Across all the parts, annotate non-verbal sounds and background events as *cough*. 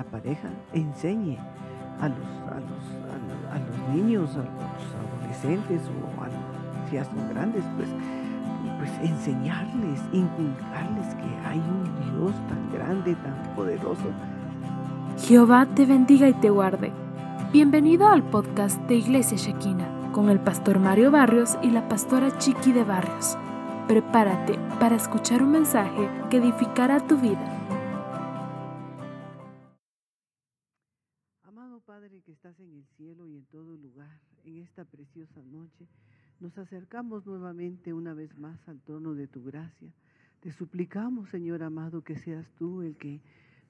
la pareja enseñe a los, a los, a los, niños, a los adolescentes o a, si ya son grandes, pues, pues enseñarles, inculcarles que hay un Dios tan grande, tan poderoso. Jehová te bendiga y te guarde. Bienvenido al podcast de Iglesia Shekina con el pastor Mario Barrios y la pastora Chiqui de Barrios. Prepárate para escuchar un mensaje que edificará tu vida. Nuevamente una vez más al trono de tu gracia. Te suplicamos, Señor amado, que seas tú el que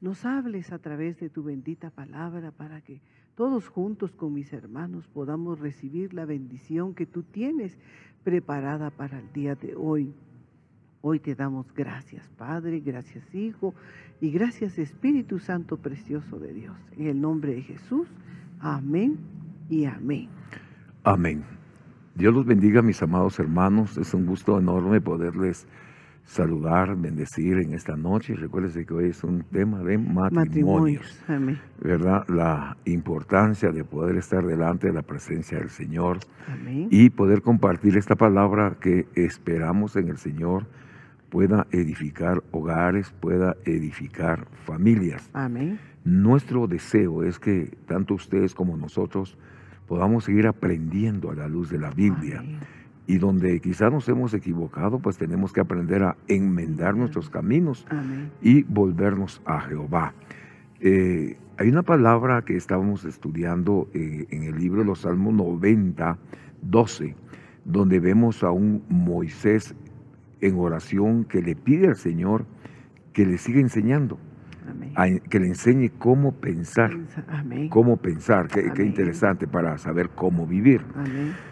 nos hables a través de tu bendita palabra para que todos juntos con mis hermanos podamos recibir la bendición que tú tienes preparada para el día de hoy. Hoy te damos gracias, Padre, gracias, Hijo, y gracias, Espíritu Santo precioso de Dios. En el nombre de Jesús, amén y amén. Amén. Dios los bendiga, mis amados hermanos. Es un gusto enorme poderles saludar, bendecir en esta noche. Recuérdense que hoy es un tema de matrimonios, ¿verdad? La importancia de poder estar delante de la presencia del Señor y poder compartir esta palabra que esperamos en el Señor pueda edificar hogares, pueda edificar familias. Amén. Nuestro deseo es que tanto ustedes como nosotros podamos seguir aprendiendo a la luz de la Biblia. Y donde quizás nos hemos equivocado, pues tenemos que aprender a enmendar nuestros caminos y volvernos a Jehová. Eh, hay una palabra que estábamos estudiando eh, en el libro de los Salmos 90, 12, donde vemos a un Moisés en oración que le pide al Señor que le siga enseñando que le enseñe cómo pensar. Cómo pensar, qué, interesante para saber cómo vivir.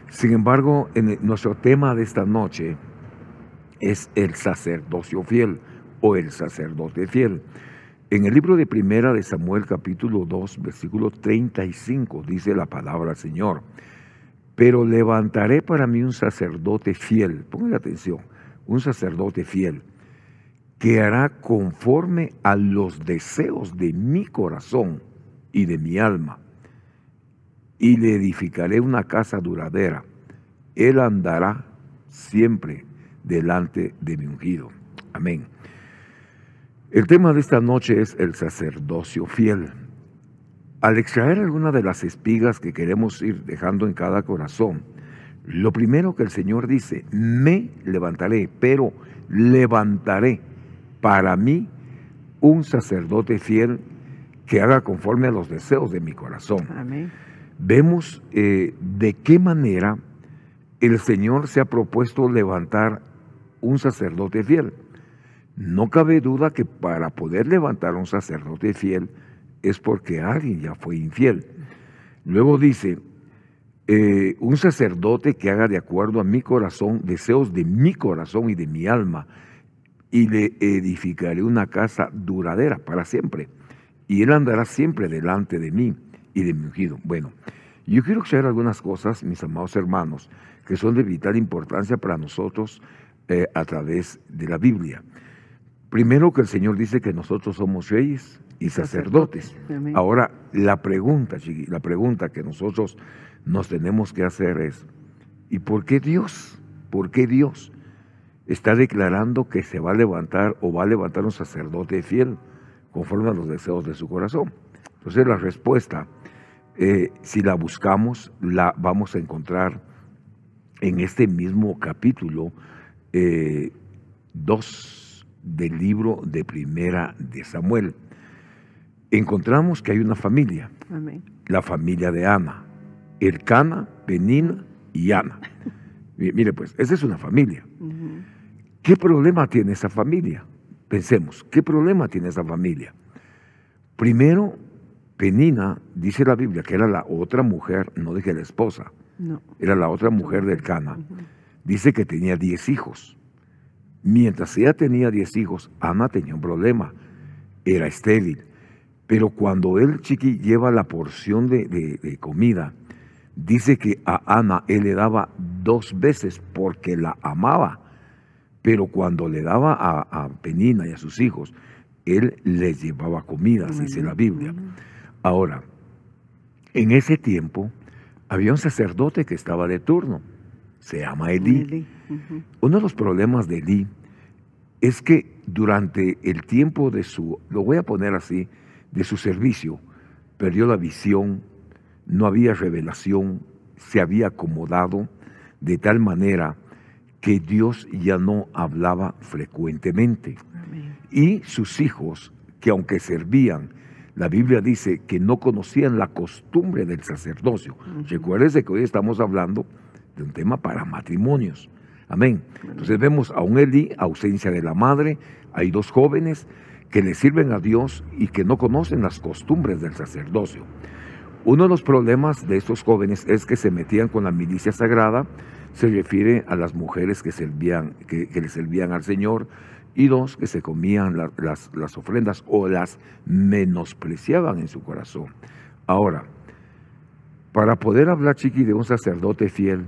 Sin embargo, en nuestro tema de esta noche es el sacerdocio fiel o el sacerdote fiel. En el libro de Primera de Samuel capítulo 2, versículo 35 dice la palabra Señor, pero levantaré para mí un sacerdote fiel, pongan atención, un sacerdote fiel que hará conforme a los deseos de mi corazón y de mi alma. Y le edificaré una casa duradera. Él andará siempre delante de mi ungido. Amén. El tema de esta noche es el sacerdocio fiel. Al extraer alguna de las espigas que queremos ir dejando en cada corazón, lo primero que el Señor dice, me levantaré, pero levantaré para mí un sacerdote fiel que haga conforme a los deseos de mi corazón. Vemos eh, de qué manera el Señor se ha propuesto levantar un sacerdote fiel. No cabe duda que para poder levantar un sacerdote fiel es porque alguien ya fue infiel. Luego dice, eh, un sacerdote que haga de acuerdo a mi corazón, deseos de mi corazón y de mi alma, y le edificaré una casa duradera para siempre. Y él andará siempre delante de mí y de mi ungido. Bueno, yo quiero saber algunas cosas, mis amados hermanos, que son de vital importancia para nosotros eh, a través de la Biblia. Primero que el Señor dice que nosotros somos reyes y sacerdotes. Ahora, la pregunta, la pregunta que nosotros nos tenemos que hacer es, ¿y por qué Dios? ¿Por qué Dios? Está declarando que se va a levantar o va a levantar un sacerdote fiel conforme a los deseos de su corazón. Entonces la respuesta, eh, si la buscamos, la vamos a encontrar en este mismo capítulo 2 eh, del libro de Primera de Samuel. Encontramos que hay una familia, la familia de Ana, Ercana, Penina y Ana. *laughs* Mire pues, esa es una familia. ¿Qué problema tiene esa familia? Pensemos, ¿qué problema tiene esa familia? Primero, Penina, dice la Biblia, que era la otra mujer, no dije la esposa, no. era la otra mujer del Cana. Dice que tenía diez hijos. Mientras ella tenía diez hijos, Ana tenía un problema, era estéril. Pero cuando él, chiqui, lleva la porción de, de comida, dice que a Ana él le daba dos veces porque la amaba pero cuando le daba a, Penina y a sus hijos, él les llevaba comidas, dice la Biblia. Ahora, en ese tiempo había un sacerdote que estaba de turno, se llama Elí. Uno de los problemas de Elí es que durante el tiempo de su, lo voy a poner así, de su servicio, perdió la visión, no había revelación, se había acomodado de tal manera que Dios ya no hablaba frecuentemente. Y sus hijos, que aunque servían, la Biblia dice que no conocían la costumbre del sacerdocio. Recuérdese que hoy estamos hablando de un tema para matrimonios. Amén. Entonces vemos a un Eli, ausencia de la madre, hay dos jóvenes que le sirven a Dios y que no conocen las costumbres del sacerdocio. Uno de los problemas de estos jóvenes es que se metían con la milicia sagrada, se refiere a las mujeres que, servían, que, le servían al Señor, y dos, que se comían las, las ofrendas o las menospreciaban en su corazón. Ahora, para poder hablar, Chiqui, de un sacerdote fiel,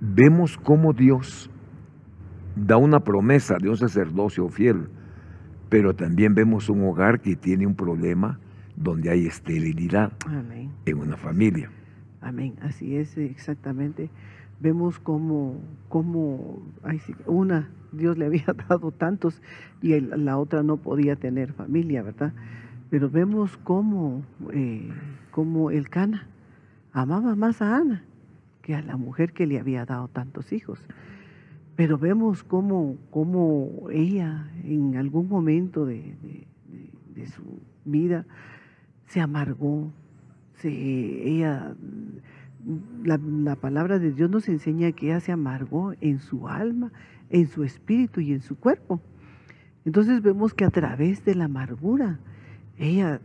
vemos cómo Dios da una promesa de un sacerdocio fiel, pero también vemos un hogar que tiene un problema donde hay esterilidad en una familia. Amén, así es exactamente. Vemos cómo, cómo una, Dios le había *laughs* dado tantos y la otra no podía tener familia, ¿verdad? Pero vemos cómo, eh, cómo el Cana amaba más a Ana que a la mujer que le había dado tantos hijos. Pero vemos cómo, cómo ella en algún momento de, su vida se amargó, se, ella, la, la, palabra de Dios nos enseña que ella se amargó en su alma, en su espíritu y en su cuerpo. Entonces vemos que a través de la amargura, ella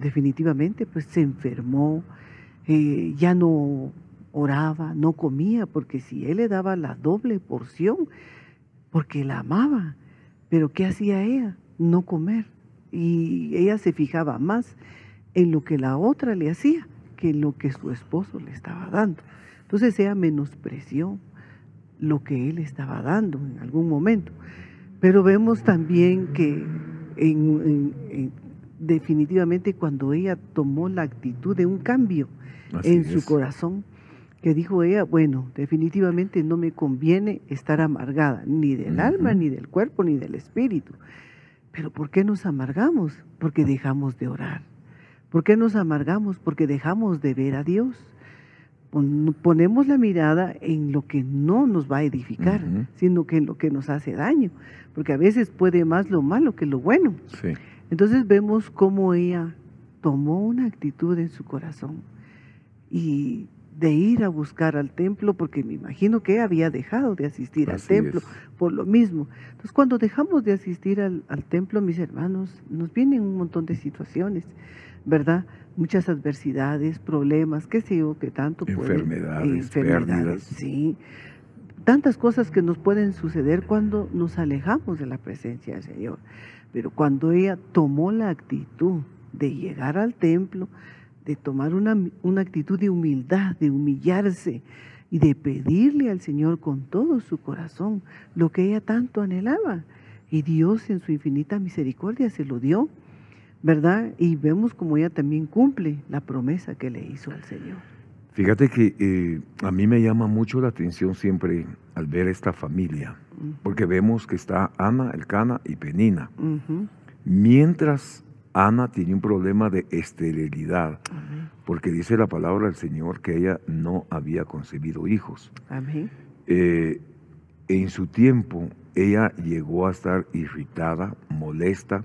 definitivamente pues se enfermó, eh, ya no oraba, no comía, porque si él le daba la doble porción, porque la amaba, pero ¿qué hacía ella? No comer. Y ella se fijaba más en lo que la otra le hacía que en lo que su esposo le estaba dando. Entonces ella menospreció lo que él estaba dando en algún momento. Pero vemos también que definitivamente cuando ella tomó la actitud de un cambio en su corazón, que dijo ella, bueno, definitivamente no me conviene estar amargada, ni del alma, ni del cuerpo, ni del espíritu. Pero ¿por qué nos amargamos? Porque dejamos de orar. ¿Por qué nos amargamos? Porque dejamos de ver a Dios. Ponemos la mirada en lo que no nos va a edificar, sino que en lo que nos hace daño. Porque a veces puede más lo malo que lo bueno. Entonces vemos cómo ella tomó una actitud en su corazón y de ir a buscar al templo, porque me imagino que había dejado de asistir al templo por lo mismo. Entonces, cuando dejamos de asistir al, templo, mis hermanos, nos vienen un montón de situaciones, ¿verdad? Muchas adversidades, problemas, qué sé yo, que tanto enfermedades, enfermedades, sí. Tantas cosas que nos pueden suceder cuando nos alejamos de la presencia del Señor. Pero cuando ella tomó la actitud de llegar al templo, de tomar una, una actitud de humildad, de humillarse y de pedirle al Señor con todo su corazón lo que ella tanto anhelaba. Y Dios en su infinita misericordia se lo dio, ¿verdad? Y vemos como ella también cumple la promesa que le hizo al Señor. Fíjate que eh, a mí me llama mucho la atención siempre al ver esta familia, porque vemos que está Ana, Elcana y Penina. Mientras Ana tiene un problema de esterilidad, porque dice la palabra del Señor que ella no había concebido hijos. Eh, en su tiempo, ella llegó a estar irritada, molesta.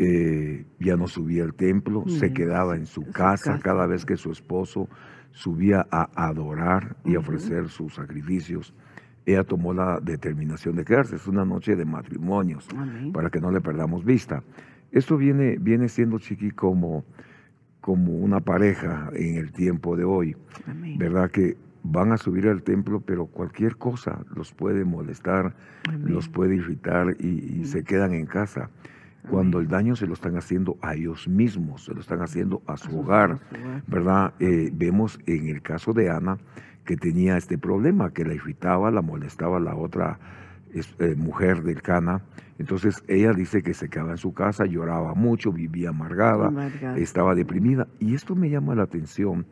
Eh, ya no subía al templo, se quedaba en su, casa, cada vez que su esposo subía a adorar y ofrecer sus sacrificios ella tomó la determinación de quedarse. Es una noche de matrimonios, para que no le perdamos vista. Esto viene, viene siendo, Chiqui, como, como una pareja en el tiempo de hoy, ¿verdad? Que van a subir al templo, pero cualquier cosa los puede molestar, los puede irritar y, se quedan en casa. Cuando el daño se lo están haciendo a ellos mismos, se lo están haciendo a su, hogar, ¿verdad? Eh, vemos en el caso de Ana que tenía este problema, que la irritaba, la molestaba la otra eh, mujer del Cana. Entonces ella dice que se quedaba en su casa, lloraba mucho, vivía amargada, Amargada. estaba deprimida. Y esto me llama la atención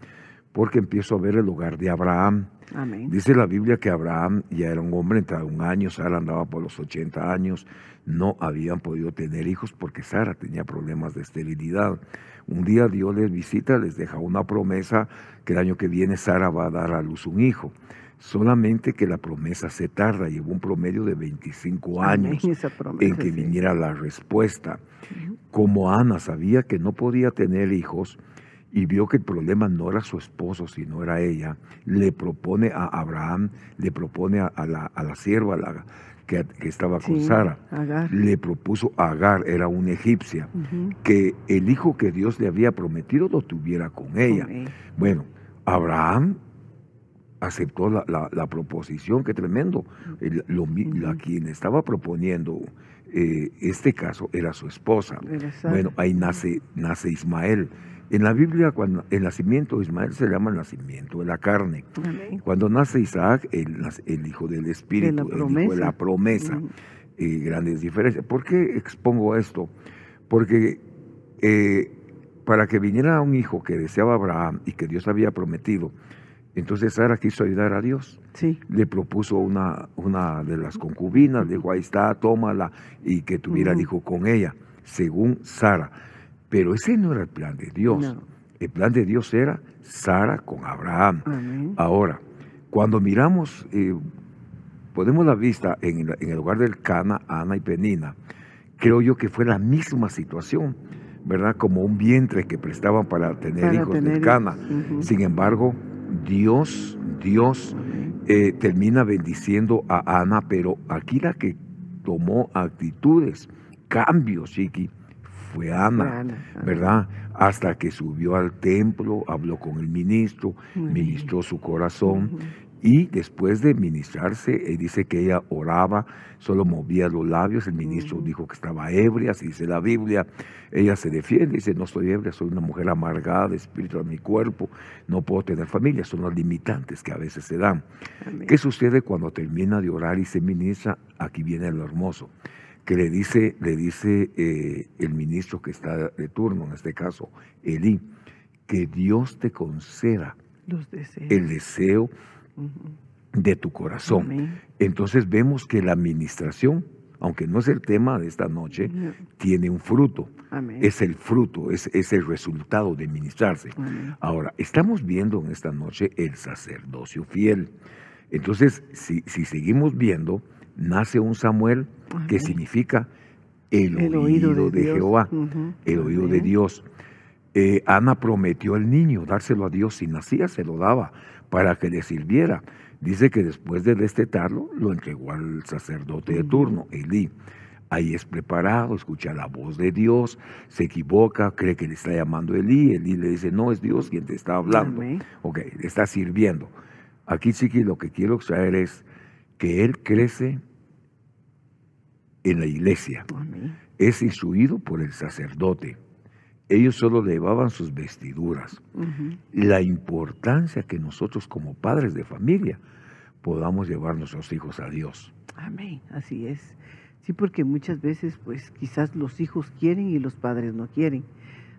porque empiezo a ver el hogar de Abraham. Amén. Dice la Biblia que Abraham ya era un hombre entrado un año, Sara andaba por los 80 años, no habían podido tener hijos porque Sara tenía problemas de esterilidad. Un día Dios les visita, les deja una promesa que el año que viene Sara va a dar a luz un hijo. Solamente que la promesa se tarda, llevó un promedio de 25 años *laughs* promesa, en que sí. viniera la respuesta. Como Ana sabía que no podía tener hijos y vio que el problema no era su esposo, sino era ella, le propone a Abraham, le propone a, a la, a la sierva la, que, que estaba con Sí, Sara, Agar. le propuso a Agar, era una egipcia, que el hijo que Dios le había prometido lo tuviera con ella. Bueno, Abraham aceptó la, la- la proposición, qué tremendo. El- lo la quien estaba proponiendo eh, este caso era su esposa. Bueno, ahí nace, nace Ismael. En la Biblia, cuando el nacimiento de Ismael se llama el nacimiento de la carne. Amén. Cuando nace Isaac, el, hijo del Espíritu, el hijo de la promesa. Ujú. Eh, grandes diferencias. ¿Por qué expongo esto? Porque eh, para que viniera un hijo que deseaba Abraham y que Dios había prometido, entonces Sara quiso ayudar a Dios. Sí. Le propuso una, una de las concubinas, le dijo, ahí está, tómala, y que tuviera el hijo con ella, según Sara. Pero ese no era el plan de Dios. No. El plan de Dios era Sara con Abraham. Amén. Ahora, cuando miramos, eh, ponemos la vista en, el- en el lugar del Cana, Ana y Penina, creo yo que fue la misma situación, ¿verdad? Como un vientre que prestaban para tener Para hijos tener del Cana. Sin embargo, Dios, Dios eh, termina bendiciendo a Ana, pero aquí la que tomó actitudes, cambios, Chiqui, fue Ana. ¿verdad? Hasta que subió al templo, habló con el ministro, Muy ministró su corazón Ujú. y después de ministrarse, eh, dice que ella oraba, solo movía los labios, el ministro dijo que estaba ebria, así dice la Biblia, ella se defiende, dice, no estoy ebria, soy una mujer amargada de espíritu en mi cuerpo, no puedo tener familia, son las limitantes que a veces se dan. Amén. ¿Qué sucede cuando termina de orar y se ministra? Aquí viene lo hermoso, que le dice, le dice eh, el ministro que está de turno, en este caso, Elí, que Dios te conceda Los deseos. el deseo de tu corazón. Amén. Entonces vemos que la administración, aunque no es el tema de esta noche, No. tiene un fruto. Amén. Es el fruto, es, es el resultado de ministrarse. Amén. Ahora, estamos viendo en esta noche el sacerdocio fiel. Entonces, si, si seguimos viendo, nace un Samuel que significa el, El oído, oído de. Jehová, el oído de. Dios. Eh, Ana prometió al niño dárselo a Dios, si nacía se lo daba para que le sirviera. Dice que después de destetarlo, lo entregó al sacerdote de turno, Elí. Ahí es preparado, escucha la voz de Dios, se equivoca, cree que le está llamando Elí, Elí le dice, no, es Dios quien te está hablando. Amén. Ok, le está sirviendo. Aquí, Chiqui, lo que quiero extraer es que él crece en la iglesia, es instruido por el sacerdote. Ellos solo llevaban sus vestiduras. La importancia que nosotros como padres de familia podamos llevar nuestros hijos a Dios. Amén, así es. Sí, porque muchas veces, pues quizás los hijos quieren y los padres no quieren.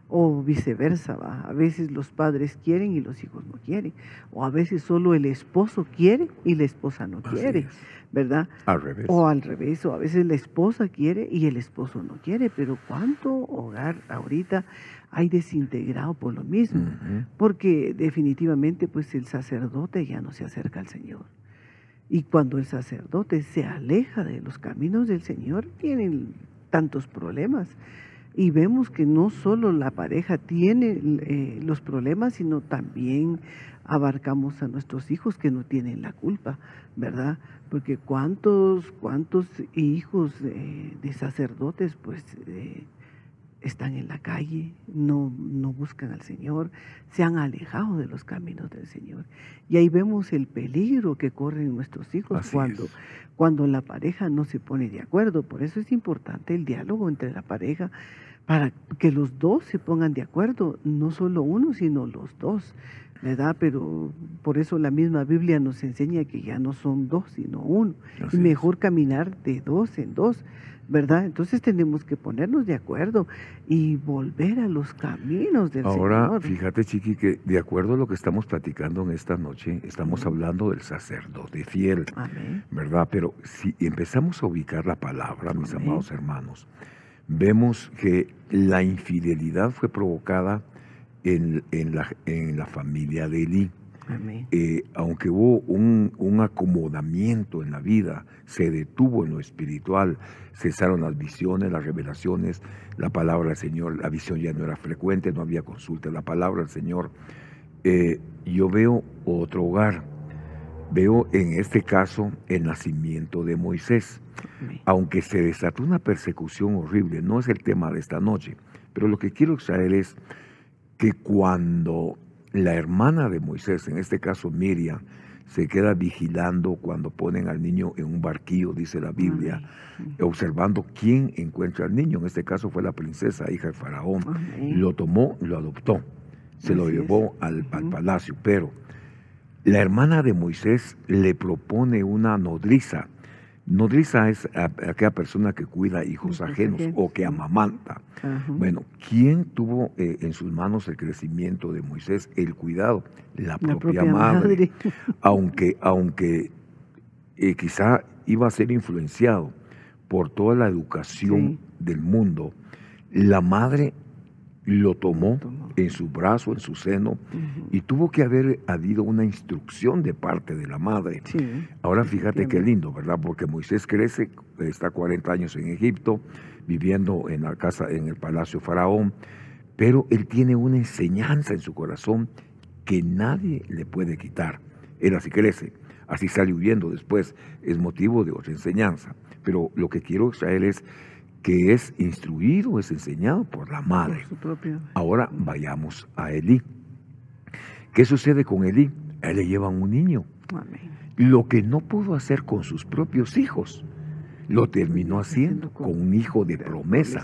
O viceversa, ¿va? a veces los padres quieren y los hijos no quieren. O a veces solo el esposo quiere y la esposa no Así quiere, es. ¿verdad? Al revés. O al revés, o a veces la esposa quiere y el esposo no quiere. Pero ¿cuánto hogar ahorita hay desintegrado por lo mismo? Porque definitivamente pues el sacerdote ya no se acerca al Señor. Y cuando el sacerdote se aleja de los caminos del Señor, tienen tantos problemas. Y vemos que no solo la pareja tiene eh, los problemas, sino también abarcamos a nuestros hijos que no tienen la culpa, ¿verdad? Porque cuántos, cuántos hijos eh, de sacerdotes pues eh, están en la calle, no, no buscan al Señor, se han alejado de los caminos del Señor. Y ahí vemos el peligro que corren nuestros hijos Así cuando, es. cuando la pareja no se pone de acuerdo. Por eso es importante el diálogo entre la pareja, para que los dos se pongan de acuerdo, no solo uno, sino los dos. ¿verdad? Pero por eso la misma Biblia nos enseña que ya no son dos, sino uno. Así y es. mejor caminar de dos en dos, ¿verdad? Entonces tenemos que ponernos de acuerdo y volver a los caminos del Ahora, Señor. fíjate, Chiqui, que de acuerdo a lo que estamos platicando en esta noche, estamos hablando del sacerdote fiel, Amén. ¿verdad? Pero si empezamos a ubicar la palabra, mis Amén. amados hermanos, vemos que la infidelidad fue provocada en, en la, en la familia de. Amén. Eh, aunque hubo un, un acomodamiento en la vida, se detuvo en lo espiritual, cesaron las visiones, las revelaciones, la palabra del Señor, la visión ya no era frecuente, no había consulta, la palabra del Señor. Eh, yo veo otro hogar, veo en este caso el nacimiento de Moisés, aunque se desató una persecución horrible, no es el tema de esta noche, pero lo que quiero extraer es que cuando la hermana de Moisés, en este caso Miriam, se queda vigilando cuando ponen al niño en un barquillo, dice la Biblia, Amén. observando quién encuentra al niño. En este caso fue la princesa, hija de Faraón. Amén. Lo tomó, lo adoptó, se lo Así llevó al, al palacio. Pero la hermana de Moisés le propone una nodriza. Nodriza es a- aquella persona que cuida hijos Hijos ajenos o que amamanta. Ajá. Bueno, ¿quién tuvo eh, en sus manos el crecimiento de Moisés? El cuidado, la propia, la propia madre. madre. *laughs* Aunque, aunque eh, quizá iba a ser influenciado por toda la educación Sí. del mundo, la madre lo tomó Tomó. en su brazo, en su seno, y tuvo que haber habido una instrucción de parte de la madre. Sí. Ahora fíjate qué lindo, ¿verdad? Porque Moisés crece, está 40 años en Egipto, viviendo en la casa, en el palacio faraón, pero él tiene una enseñanza en su corazón que nadie le puede quitar. Él así crece, así sale huyendo después, es motivo de otra enseñanza. Pero lo que quiero extraer es que es instruido, es enseñado por la madre. Por. Ahora vayamos a Elí. ¿Qué sucede con Elí? Él le llevan un niño. Amén. Lo que no pudo hacer con sus propios hijos, lo terminó haciendo con un hijo de promesa.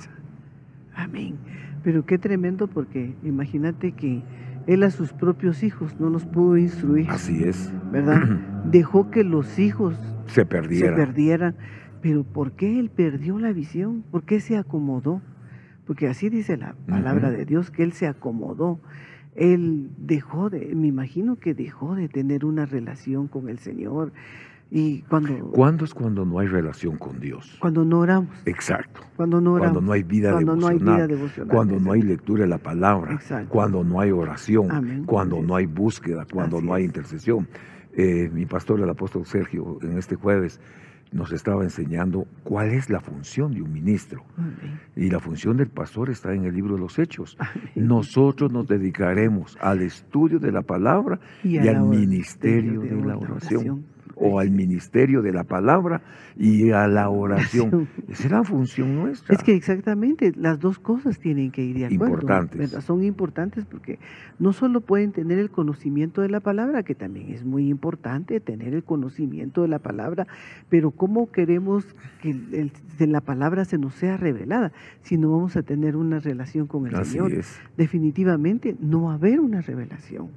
Amén. Pero qué tremendo porque imagínate que él a sus propios hijos no los pudo instruir, Así es. ¿verdad? *clears throat* Dejó que los hijos Se se perdiera. perdieran. Pero ¿por qué él perdió la visión? ¿Por qué se acomodó? Porque así dice la palabra de Dios, que él se acomodó. Él dejó de, me imagino que dejó de tener una relación con el Señor. Y cuando, ¿Cuándo es cuando no hay relación con Dios? cuando no oramos, Exacto. cuando no oramos, Cuando no hay vida cuando no hay devocional. vida devocional. Cuando no hay lectura de la palabra, Exacto. cuando no hay oración, Amén. cuando no hay búsqueda, cuando Así no hay es. intercesión. Eh, mi pastor, el apóstol Sergio, en este jueves nos estaba enseñando cuál es la función de un ministro. Amén. Y la función del pastor está en el libro de los Hechos. Amén. Nosotros nos dedicaremos al estudio de la palabra y, al ministerio de la oración. O al ministerio de la palabra y a la oración. Esa es la función nuestra. Es que exactamente, las dos cosas tienen que ir de acuerdo. Importantes. ¿verdad? Son importantes porque no solo pueden tener el conocimiento de la palabra, que también es muy importante tener el conocimiento de la palabra, pero cómo queremos que el- el- de la palabra se nos sea revelada si no vamos a tener una relación con el Así Señor. es. Definitivamente no va a haber una revelación.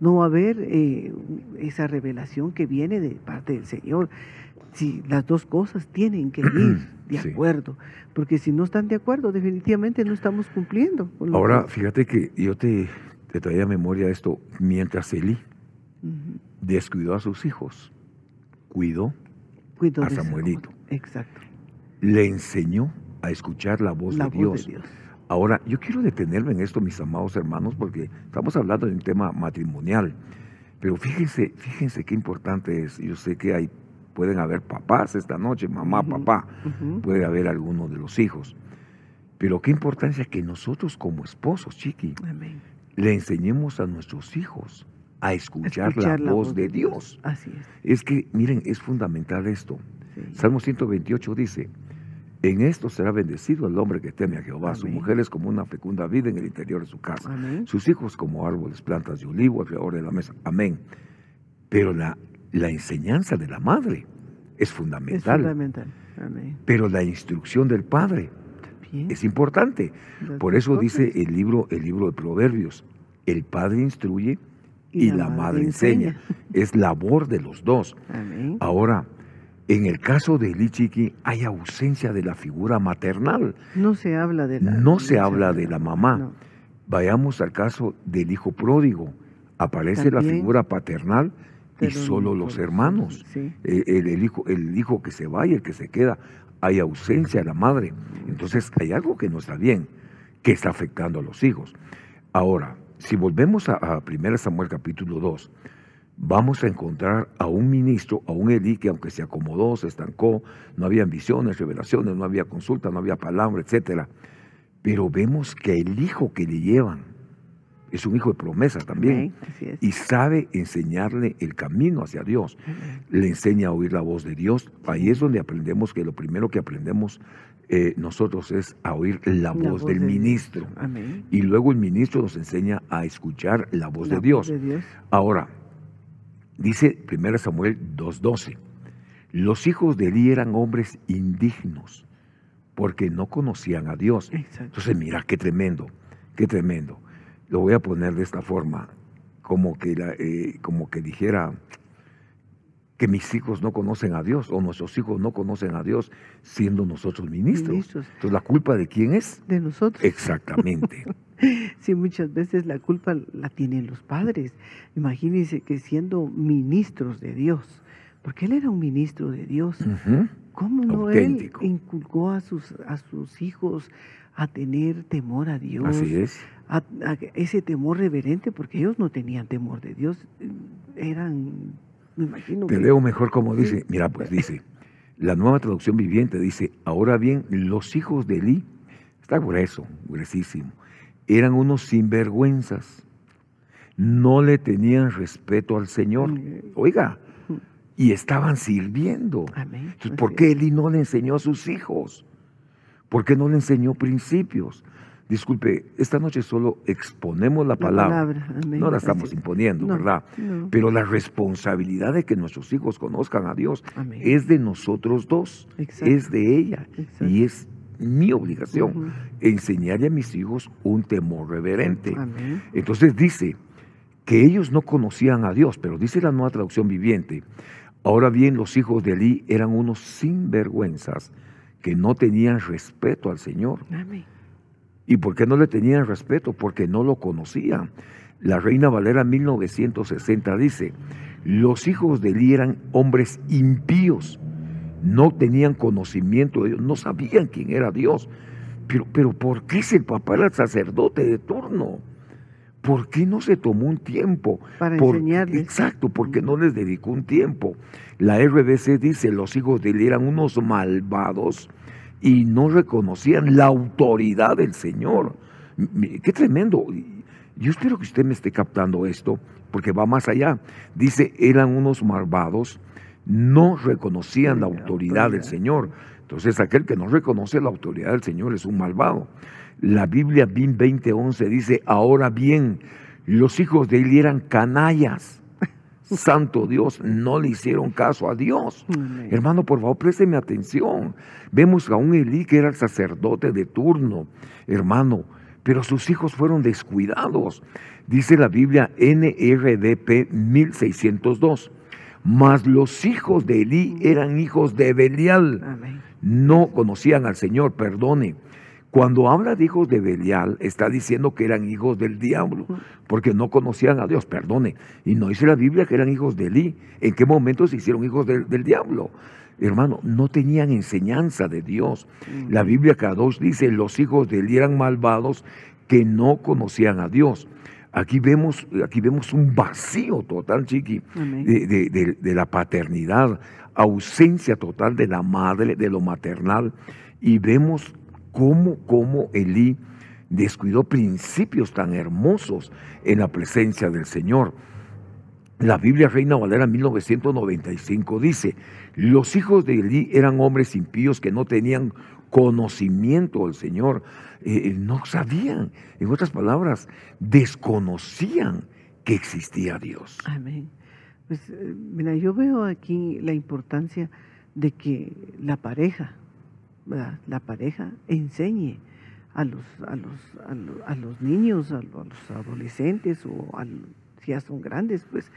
No va a haber eh, esa revelación que viene de parte del Señor. Si las dos cosas tienen que ir *clears throat* de Sí. acuerdo, porque si no están de acuerdo, definitivamente no estamos cumpliendo. con lo Ahora, que- fíjate que yo te, te traía a memoria esto. Mientras Elí Ujú. descuidó a sus hijos, cuidó, Cuidó a Samuelito. Samuel. Exacto. le enseñó a escuchar la voz, La de, voz Dios. de Dios. Ahora, yo quiero detenerme en esto, mis amados hermanos, porque estamos hablando de un tema matrimonial. Pero fíjense, fíjense qué importante es. Yo sé que hay, pueden haber papás esta noche, mamá, papá, puede haber alguno de los hijos. Pero qué importancia que nosotros como esposos, chiqui, Amén. le enseñemos a nuestros hijos a escuchar, Escuchar la, voz de Dios. Así es. Es que, miren, es fundamental esto. sí. Salmo 128 dice, en esto será bendecido el hombre que teme a Jehová. Su Amén. mujer es como una fecunda vida en el interior de su casa. Amén. Sus hijos como árboles, plantas de olivo alrededor de la mesa. Amén. Pero la, la enseñanza de la madre es Es fundamental. fundamental. Amén. pero la instrucción del padre Bien. es importante. Por eso dice el libro, el libro de Proverbios, el padre instruye y, la, madre enseña. Es labor de los dos. Amén. Ahora, en el caso de Eli Chiqui hay ausencia de la figura maternal. No se habla de la No se habla de la mamá. No. Vayamos al caso del hijo pródigo. Aparece la figura paternal y solo no los hermanos. Sí. Eh, El, el hijo, el hijo que se va y el que se queda. Hay ausencia de la madre. Entonces hay algo que no está bien, que está afectando a los hijos. Ahora, si volvemos a, a 1 Samuel capítulo 2, vamos a encontrar a un ministro, a un Elí que aunque se acomodó, se estancó, no había visiones, revelaciones, no había consulta, no había palabra, etcétera. Pero vemos que el hijo que le llevan es un hijo de promesa también y sabe enseñarle el camino hacia Dios. Le enseña a oír la voz de Dios. Ahí es donde aprendemos que lo primero que aprendemos eh, nosotros es a oír la, La voz, voz del de ministro. Amén. Y luego el ministro nos enseña a escuchar la voz La de Dios. de Dios. Ahora, dice 1 Samuel 2.12, los hijos de Eli eran hombres indignos porque no conocían a Dios. Exacto. Entonces, mira, qué tremendo, qué tremendo. Lo voy a poner de esta forma, como que, la- eh, como que dijera que mis hijos no conocen a Dios o nuestros hijos no conocen a Dios siendo nosotros ministros. Ministros. Entonces, ¿la culpa de quién es? De nosotros. Exactamente. *laughs* Sí, muchas veces la culpa la tienen los padres. Imagínense que siendo ministros de Dios, porque él era un ministro de Dios. ¿cómo no Auténtico. él inculcó a sus, a sus hijos a tener temor a Dios? Así es. a- a ese temor reverente, porque ellos no tenían temor de Dios, eran, me imagino Te que- leo mejor como Sí. dice. Mira, pues dice, la nueva traducción viviente dice, ahora bien, los hijos de Eli, está grueso, gruesísimo, eran unos sinvergüenzas. No le tenían respeto al Señor. Mm. Oiga, y estaban sirviendo. Amén. Entonces, ¿por qué. Eli no le enseñó a sus hijos? ¿Por qué no le enseñó principios? Disculpe, esta noche solo exponemos la La palabra. palabra, amén, No la estamos es. imponiendo, No, ¿verdad? no. Pero la responsabilidad de que nuestros hijos conozcan a Dios Amén. es de nosotros dos, Exacto. es de ella Exacto. y es mi obligación enseñarle a mis hijos un temor reverente. Amén. Entonces dice que ellos no conocían a Dios, pero dice la nueva traducción viviente, ahora bien los hijos de Elí eran unos sinvergüenzas que no tenían respeto al Señor. Amén. ¿Y por qué no le tenían respeto? Porque no lo conocían. La Reina Valera 1960 dice, los hijos de Eli eran hombres impíos, no tenían conocimiento de Dios, no sabían quién era Dios. Pero, pero ¿por qué si el papá era el sacerdote de turno? ¿Por qué no se tomó un tiempo? Para Por- enseñarles. Exacto, porque no les dedicó un tiempo. La RBC dice, los hijos de Eli eran unos malvados y no reconocían la autoridad del Señor. Qué tremendo. Yo espero que usted me esté captando esto, porque va más allá. Dice, eran unos malvados, no reconocían la autoridad del. Señor. Entonces, aquel que no reconoce la autoridad del Señor es un malvado. La Biblia BIM 20:11 dice, ahora bien, los hijos de Eli eran canallas. Santo Dios, no le hicieron caso a Dios. Amén. Hermano, por favor, présteme atención. Vemos a un Elí que era el sacerdote de turno, hermano, pero sus hijos fueron descuidados. Dice la Biblia NRDP 1602. Mas los hijos de Elí eran hijos de Belial Amén. no conocían al Señor, perdone. Cuando habla de hijos de Belial, está diciendo que eran hijos del diablo, porque no conocían a Dios, perdone. Y no dice la Biblia que eran hijos de Elí. ¿En qué momento se hicieron hijos del, del diablo? Hermano, no tenían enseñanza de Dios. La Biblia Kadosh dice, los hijos de Elí eran malvados que no conocían a Dios. Aquí vemos, aquí vemos un vacío total, chiqui, Amén. de, de- de- de la paternidad, ausencia total de la madre, de lo maternal, y vemos cómo, cómo Elí descuidó principios tan hermosos en la presencia del Señor. La Biblia Reina Valera 1995 dice, los hijos de Elí eran hombres impíos que no tenían conocimiento del Señor, eh, no sabían, en otras palabras, desconocían que existía Dios. Amén. Pues, eh, mira, yo veo aquí la importancia de que la pareja, la pareja enseñe a los, a los, a los, niños, a los, a los adolescentes o que ya son grandes, pues,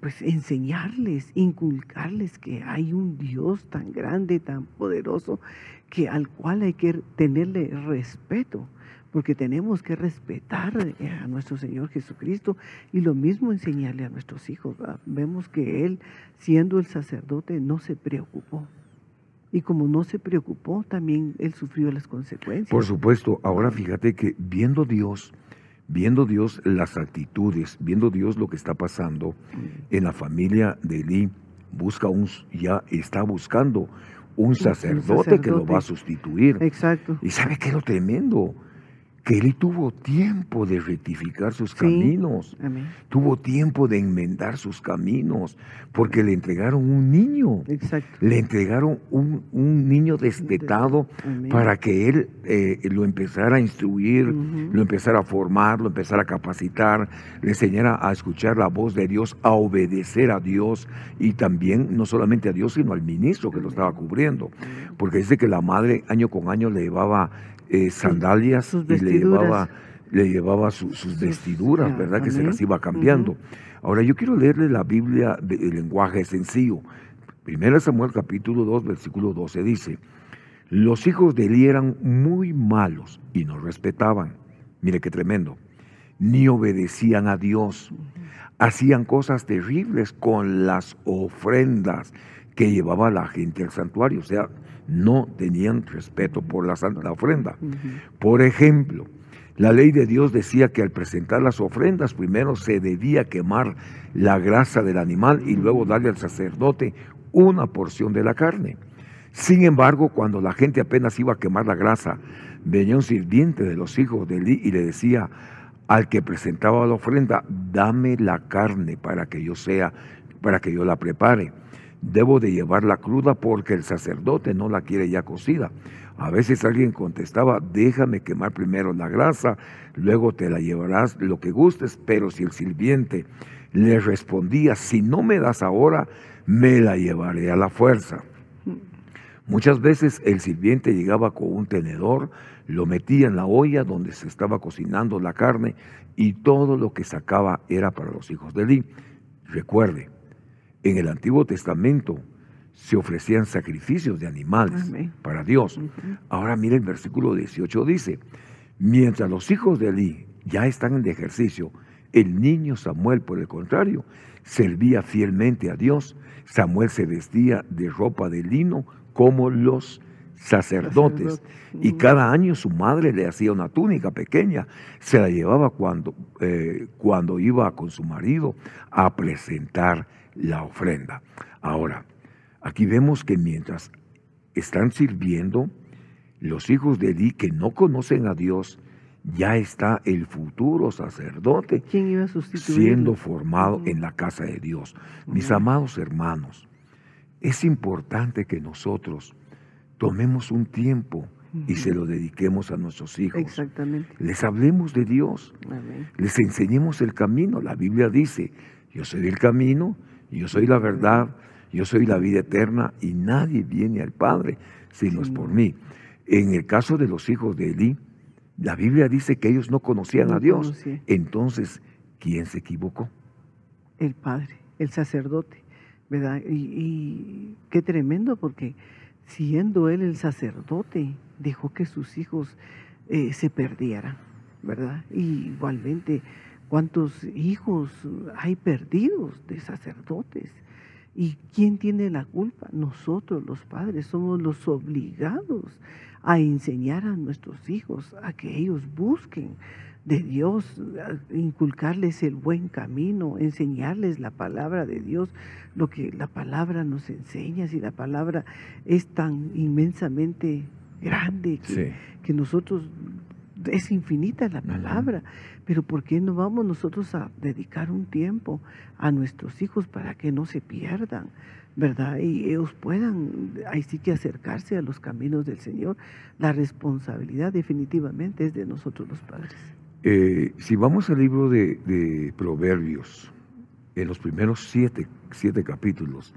pues enseñarles, inculcarles que hay un Dios tan grande, tan poderoso, que al cual hay que tenerle respeto porque tenemos que respetar eh, a nuestro Señor Jesucristo y lo mismo enseñarle a nuestros hijos. Vemos que Él, siendo el sacerdote, no se preocupó. Y como no se preocupó, también Él sufrió las consecuencias. Por supuesto, ahora fíjate que viendo Dios, viendo Dios las actitudes, viendo Dios lo que está pasando en la familia de Eli, busca un, ya está buscando un sacerdote, un sacerdote, que lo va a sustituir. Exacto. Y sabe qué es lo tremendo, que él tuvo tiempo de rectificar sus caminos, tuvo tiempo de enmendar sus caminos, porque le entregaron un niño, le entregaron un, niño destetado para que él eh, lo empezara a instruir, lo empezara a formar, lo empezara a capacitar, le enseñara a escuchar la voz de Dios, a obedecer a Dios y también no solamente a Dios, sino al ministro que lo estaba cubriendo, porque dice que la madre año con año le llevaba eh, sandalias y le llevaba, le llevaba sus vestiduras, ¿verdad? Que se las iba cambiando. Ahora yo quiero leerle la Biblia de, lenguaje sencillo. Primera Samuel capítulo 2, versículo 12 dice, los hijos de Eli eran muy malos y no respetaban. Mire qué tremendo. Ni obedecían a Dios. Hacían cosas terribles con las ofrendas que llevaba la gente al santuario. O sea, no tenían respeto por la santa ofrenda. Por ejemplo, la ley de Dios decía que al presentar las ofrendas primero se debía quemar la grasa del animal y luego darle al sacerdote una porción de la carne. Sin embargo, cuando la gente apenas iba a quemar la grasa, venía un sirviente de los hijos de Eli y le decía al que presentaba la ofrenda, dame la carne para que yo sea, para que yo la prepare debo de llevarla cruda porque el sacerdote no la quiere ya cocida. A veces alguien contestaba, déjame quemar primero la grasa, luego te la llevarás lo que gustes, pero si el sirviente le respondía, si no me das ahora, me la llevaré a la fuerza. Muchas veces el sirviente llegaba con un tenedor, lo metía en la olla donde se estaba cocinando la carne y todo lo que sacaba era para los hijos de Eli. Recuerde, en el Antiguo Testamento se ofrecían sacrificios de animales para Dios. Ahora mire el versículo 18 dice, mientras los hijos de Eli ya están en ejercicio, el niño Samuel, por el contrario, servía fielmente a Dios. Samuel se vestía de ropa de lino como los sacerdotes. Y cada año su madre le hacía una túnica pequeña, se la llevaba cuando, eh, cuando iba con su marido a presentar la ofrenda. Ahora, aquí vemos que mientras están sirviendo, los hijos de Eli que no conocen a Dios, ya está el futuro sacerdote siendo formado en la casa de Dios. Mis amados hermanos, es importante que nosotros tomemos un tiempo y se lo dediquemos a nuestros hijos. Exactamente. Les hablemos de Dios. Les enseñemos el camino. La Biblia dice, yo soy el camino, yo soy la verdad, yo soy la vida eterna y nadie viene al Padre si no es por mí. En el caso de los hijos de Eli, la Biblia dice que ellos no conocían a Dios. Entonces, ¿quién se equivocó? El Padre, el sacerdote, ¿verdad? Y, qué tremendo porque siendo él el sacerdote, dejó que sus hijos eh, se perdieran, ¿verdad? Y igualmente ¿Cuántos hijos hay perdidos de sacerdotes? ¿Y quién tiene la culpa? Nosotros los padres somos los obligados a enseñar a nuestros hijos a que ellos busquen de Dios, inculcarles el buen camino, enseñarles la palabra de Dios, lo que la palabra nos enseña, si la palabra es tan inmensamente grande que, que nosotros es infinita la palabra, pero ¿por qué no vamos nosotros a dedicar un tiempo a nuestros hijos para que no se pierdan, verdad? Y ellos puedan, ahí sí que acercarse a los caminos del Señor. La responsabilidad definitivamente es de nosotros los padres. Eh, si vamos al libro de, Proverbios, en los primeros siete, siete capítulos,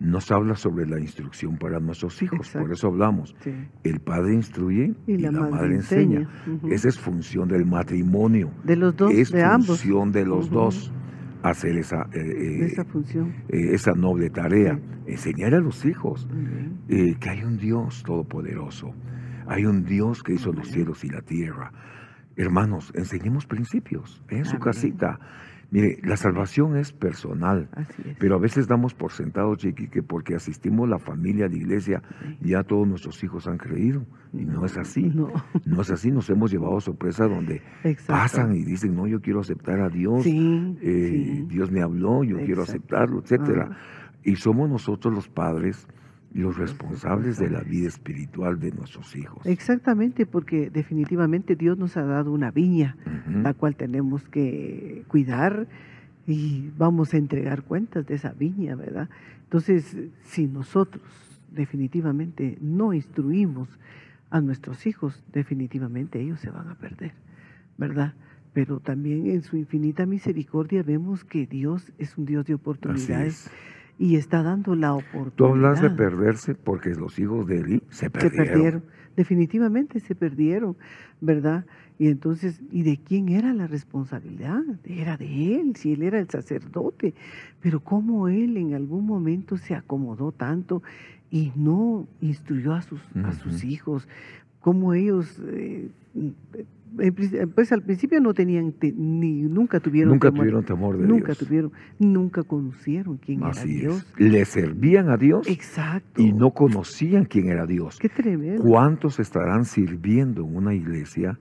nos habla sobre la instrucción para nuestros hijos. Por eso hablamos. El padre instruye y, la, madre, enseña. Esa es función del matrimonio. De los dos, es de función de los dos. hacer esa, eh, esa función. eh, esa noble tarea. Enseñar a los hijos eh, que hay un Dios todopoderoso, hay un Dios que hizo los cielos y la tierra. Hermanos, enseñemos principios en su casita. Mire, la salvación es personal, es. pero a veces damos por sentado, Chiqui, que porque asistimos la familia a la iglesia, ya todos nuestros hijos han creído. Y no, es así. No, No es así. Nos hemos llevado sorpresa donde exacto. pasan y dicen, no, yo quiero aceptar a Dios. Sí, eh, sí. Dios me habló, yo quiero aceptarlo, etcétera. Ah. Y somos nosotros los padres los responsables de la vida espiritual de nuestros hijos. Exactamente, porque definitivamente Dios nos ha dado una viña, Ujú. la cual tenemos que cuidar y vamos a entregar cuentas de esa viña, ¿verdad? Entonces, si nosotros definitivamente no instruimos a nuestros hijos, definitivamente ellos se van a perder, ¿verdad? Pero también en su infinita misericordia vemos que Dios es un Dios de oportunidades es. Y está dando la oportunidad. Tú hablas de perderse porque los hijos de Eli se se perdieron. perdieron, definitivamente se perdieron, ¿verdad? Y entonces, ¿y de quién era la responsabilidad? Era de él, si él era el sacerdote, pero cómo él en algún momento se acomodó tanto y no instruyó a sus, a sus hijos, cómo ellos, eh, pues al principio no tenían, te- ni nunca tuvieron Nunca temor, tuvieron temor de nunca Dios. tuvieron, nunca conocieron quién era Dios. es. Le servían a Dios Exacto. y no conocían quién era Dios. Qué tremendo. ¿Cuántos estarán sirviendo en una iglesia?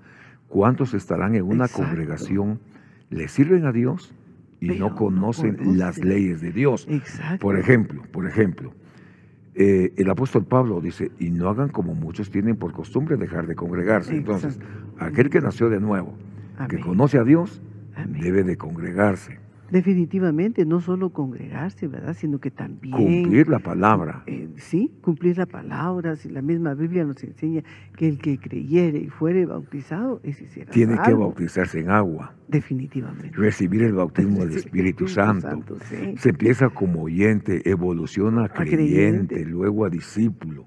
¿Cuántos estarán en una Exacto. congregación? Le sirven a Dios y Pero no no conocen las leyes de Dios. Exacto. Por ejemplo, por ejemplo, eh, el apóstol Pablo dice, y no hagan como muchos tienen por costumbre dejar de congregarse. Entonces, Exacto. aquel que nació de nuevo, que conoce a Dios, Amén. debe de congregarse, Definitivamente, no solo congregarse, ¿verdad? Sino que también... cumplir la palabra. eh, sí, cumplir la palabra. Si la misma Biblia nos enseña que el que creyere y fuere bautizado, ese será Tiene que bautizarse en agua, Definitivamente. recibir el bautismo del Espíritu Santo. sí. Se empieza como oyente, evoluciona a creyente, creyente. luego a discípulo,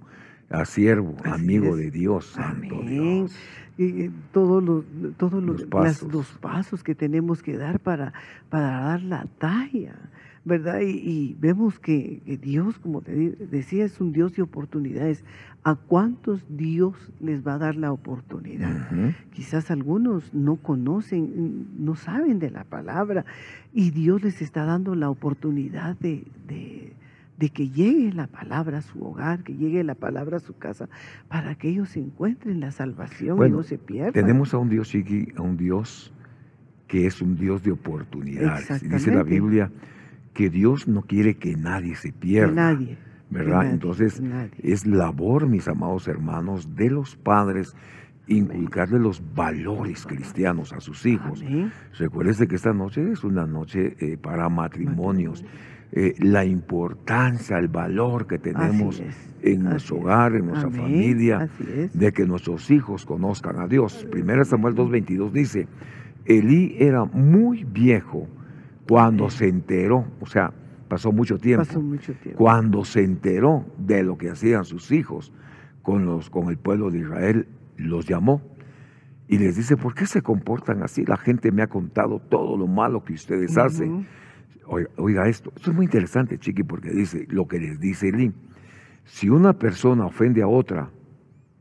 a siervo, amigo de Dios, santo Amén. Dios. Y, todos los, todos los, Los las- pasos. los pasos que tenemos que dar para, para dar la talla, ¿verdad? Y, y vemos que, que Dios, como te decía, es un Dios de oportunidades. ¿A cuántos Dios les va a dar la oportunidad? Quizás algunos no conocen, no saben de la palabra y Dios les está dando la oportunidad de, de- de que llegue la palabra a su hogar, que llegue la palabra a su casa, para que ellos encuentren la salvación y no se pierdan. Tenemos a un Dios, Chiqui, a un Dios que es un Dios de oportunidades. Dice la. Biblia que Dios no quiere que nadie se Que pierda. nadie. que ¿Verdad? nadie, Entonces, nadie. es labor, mis amados hermanos, de los padres inculcarle los valores cristianos a sus hijos. Amén. Recuérdese que esta noche es una noche eh, para matrimonios. Eh, la importancia, el valor que tenemos en así nuestro es. hogar, en nuestra Amén, familia, de que nuestros hijos conozcan a Dios. Primera Samuel 2.22 dice, Elí era muy viejo cuando Amén. se enteró, o sea, pasó mucho tiempo, Pasó mucho tiempo. cuando se enteró de lo que hacían sus hijos con, los, con el pueblo de Israel, los llamó y les dice, ¿por qué se comportan así? La gente me ha contado todo lo malo que ustedes hacen. Oiga, oiga esto, esto es muy interesante, Chiqui, porque dice lo que les dice Elí. Si una persona ofende a otra,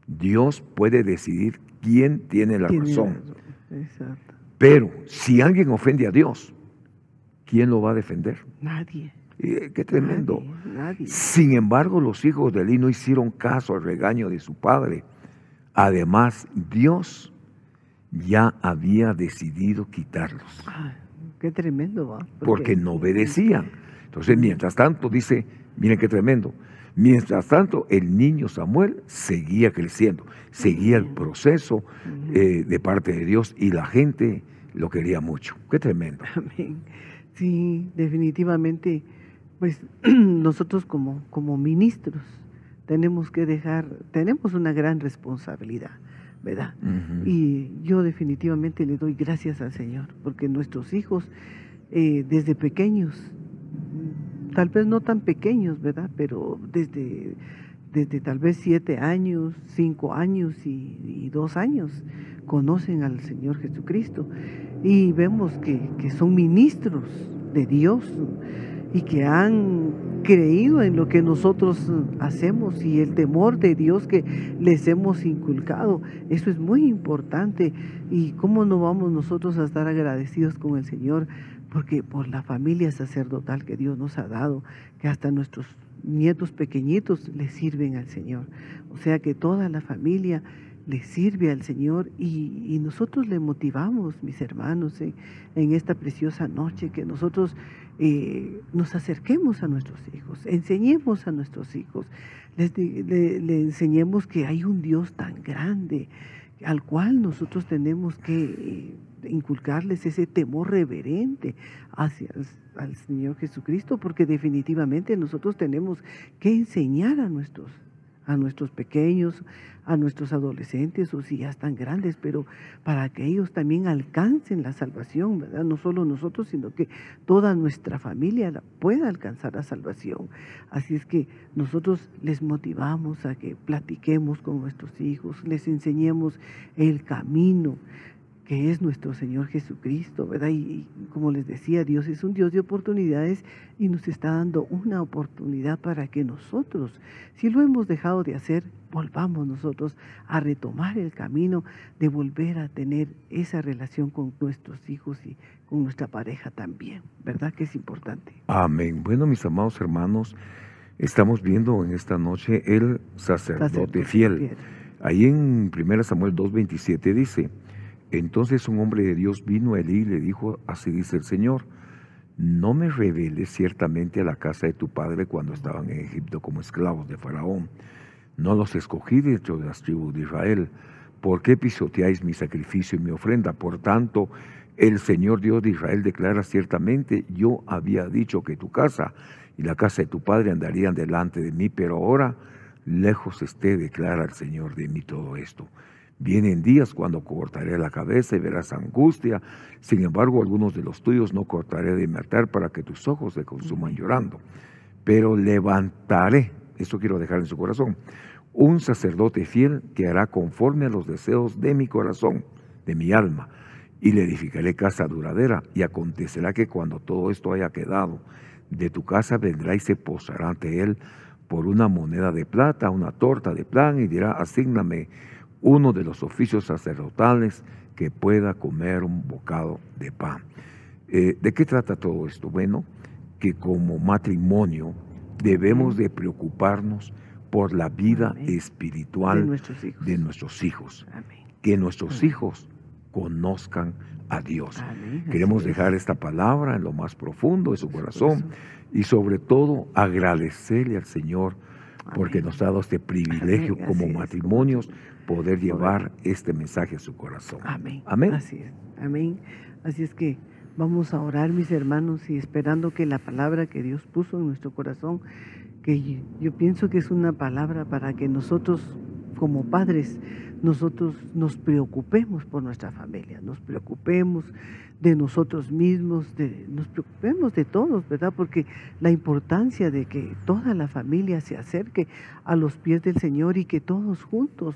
Dios puede decidir quién tiene la razón. Exacto. Pero si alguien ofende a Dios, ¿quién lo va a defender? Nadie. Eh, qué tremendo. Nadie. nadie. Sin embargo, los hijos de Elí no hicieron caso al regaño de su padre. Además, Dios ya había decidido quitarlos. Ah, qué tremendo, ¿va? porque no obedecían. Entonces, mientras tanto, dice, miren qué tremendo, mientras tanto, el niño Samuel seguía creciendo, seguía el proceso eh, de parte de Dios y la gente lo quería mucho. Qué tremendo. Amén. Sí, definitivamente, pues *clears throat* nosotros como, como ministros tenemos que dejar, tenemos una gran responsabilidad, ¿verdad? Y yo definitivamente le doy gracias al Señor, porque nuestros hijos eh, desde pequeños, tal vez no tan pequeños, ¿verdad? Pero desde, desde tal vez siete años, cinco años y, y dos años, conocen al Señor Jesucristo. Y vemos que, que son ministros de Dios y que han creído en lo que nosotros hacemos y el temor de Dios que les hemos inculcado. Eso es muy importante. ¿Y cómo no vamos nosotros a estar agradecidos con el Señor? Porque por la familia sacerdotal que Dios nos ha dado, que hasta nuestros nietos pequeñitos le sirven al Señor. O sea que toda la familia le sirve al Señor y, nosotros le motivamos, mis hermanos, en esta preciosa noche, que nosotros eh, nos acerquemos a nuestros hijos, enseñemos a nuestros hijos, les, le, enseñemos que hay un Dios tan grande al cual nosotros tenemos que eh, inculcarles ese temor reverente hacia al Señor Jesucristo, porque definitivamente nosotros tenemos que enseñar a nuestros a nuestros pequeños, a nuestros adolescentes o si ya están grandes, pero para que ellos también alcancen la salvación, ¿verdad? No solo nosotros, sino que toda nuestra familia pueda alcanzar la salvación. Así es que nosotros les motivamos a que platiquemos con nuestros hijos, les enseñemos el camino, que es nuestro Señor Jesucristo, ¿verdad? Y, como les decía, Dios es un Dios de oportunidades y nos está dando una oportunidad para que nosotros, si lo hemos dejado de hacer, volvamos nosotros a retomar el camino de volver a tener esa relación con nuestros hijos y con nuestra pareja también, ¿verdad? Que es importante. Amén. Bueno, mis amados hermanos, estamos viendo en esta noche el sacerdote, fiel. Ahí en 1 Samuel 2.27 dice, entonces un hombre de Dios vino a Elí y le dijo, así dice el Señor, no me reveles ciertamente a la casa de tu padre cuando estaban en Egipto como esclavos de Faraón. No los escogí dentro de las tribus de Israel. ¿Por qué pisoteáis mi sacrificio y mi ofrenda? Por tanto, el Señor Dios de Israel declara ciertamente, yo había dicho que tu casa y la casa de tu padre andarían delante de mí, pero ahora lejos esté, declara el Señor de mí todo esto. Vienen días cuando cortaré la cabeza y verás angustia. Sin embargo, algunos de los tuyos no cortaré de matar para que tus ojos se consuman llorando. Pero levantaré, esto quiero dejar en su corazón, un sacerdote fiel que hará conforme a los deseos de mi corazón, de mi alma, y le edificaré casa duradera. Y acontecerá que cuando todo esto haya quedado, de tu casa vendrá y se posará ante él por una moneda de plata, una torta de plan, y dirá, asígname uno de los oficios sacerdotales que pueda comer un bocado de pan. Eh, ¿De qué trata todo esto? Bueno, que como matrimonio debemos de preocuparnos por la vida espiritual de nuestros hijos. Que nuestros hijos conozcan a Dios. Queremos dejar esta palabra en lo más profundo de su corazón y sobre todo agradecerle al Señor porque nos ha dado este privilegio como matrimonios poder llevar este mensaje a su corazón. Amén. Amén. Así es. Amén. Así es que vamos a orar, mis hermanos, y esperando que la palabra que Dios puso en nuestro corazón, que yo pienso que es una palabra para que nosotros como padres, nosotros nos preocupemos por nuestra familia, nos preocupemos de nosotros mismos, de, nos preocupemos de todos, ¿verdad? Porque la importancia de que toda la familia se acerque a los pies del Señor y que todos juntos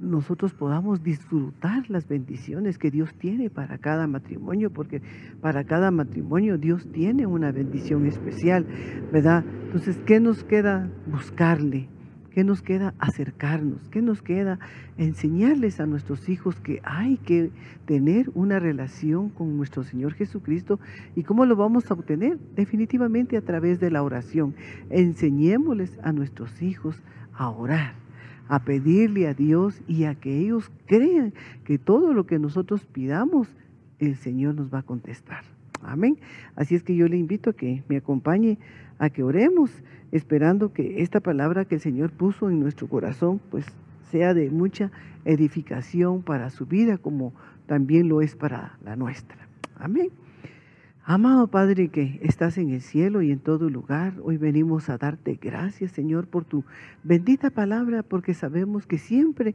nosotros podamos disfrutar las bendiciones que Dios tiene para cada matrimonio, porque para cada matrimonio Dios tiene una bendición especial, ¿verdad? Entonces, ¿qué nos queda? Buscarle, ¿qué nos queda? Acercarnos, ¿qué nos queda? Enseñarles a nuestros hijos que hay que tener una relación con nuestro Señor Jesucristo. ¿Y cómo lo vamos a obtener? Definitivamente a través de la oración. Enseñémosles a nuestros hijos a orar a pedirle a Dios y a que ellos crean que todo lo que nosotros pidamos, el Señor nos va a contestar. Amén. Así es que yo le invito a que me acompañe a que oremos, esperando que esta palabra que el Señor puso en nuestro corazón, pues sea de mucha edificación para su vida, como también lo es para la nuestra. Amén. Amado Padre que estás en el cielo y en todo lugar, hoy venimos a darte gracias, Señor, por tu bendita palabra, porque sabemos que siempre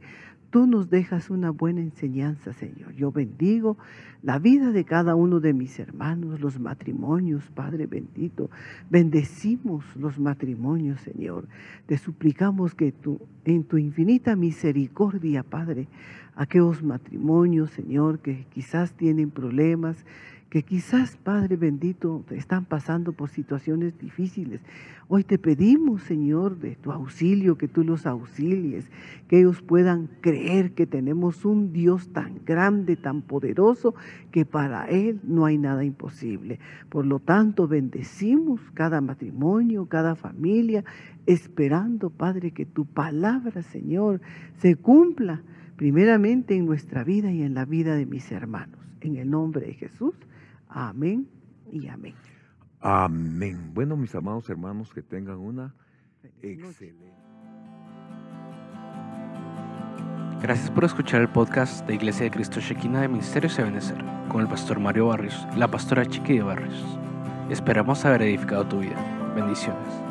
tú nos dejas una buena enseñanza, Señor. Yo bendigo la vida de cada uno de mis hermanos, los matrimonios, Padre bendito. Bendecimos los matrimonios, Señor. Te suplicamos que tú, en tu infinita misericordia, Padre, aquellos matrimonios, Señor, que quizás tienen problemas, que quizás, Padre bendito, están pasando por situaciones difíciles. Hoy te pedimos, Señor, de tu auxilio, que tú los auxilies, que ellos puedan creer que tenemos un Dios tan grande, tan poderoso, que para Él no hay nada imposible. Por lo tanto, bendecimos cada matrimonio, cada familia, esperando, Padre, que tu palabra, Señor, se cumpla primeramente en nuestra vida y en la vida de mis hermanos. En el nombre de Jesús. Amén y amén. Amén. Bueno, mis amados hermanos, que tengan una excelente. Gracias por escuchar el podcast de Iglesia de Cristo Shekinah de Ministerios de Benecer con el pastor Mario Barrios y la pastora Chiqui de Barrios. Esperamos haber edificado tu vida. Bendiciones.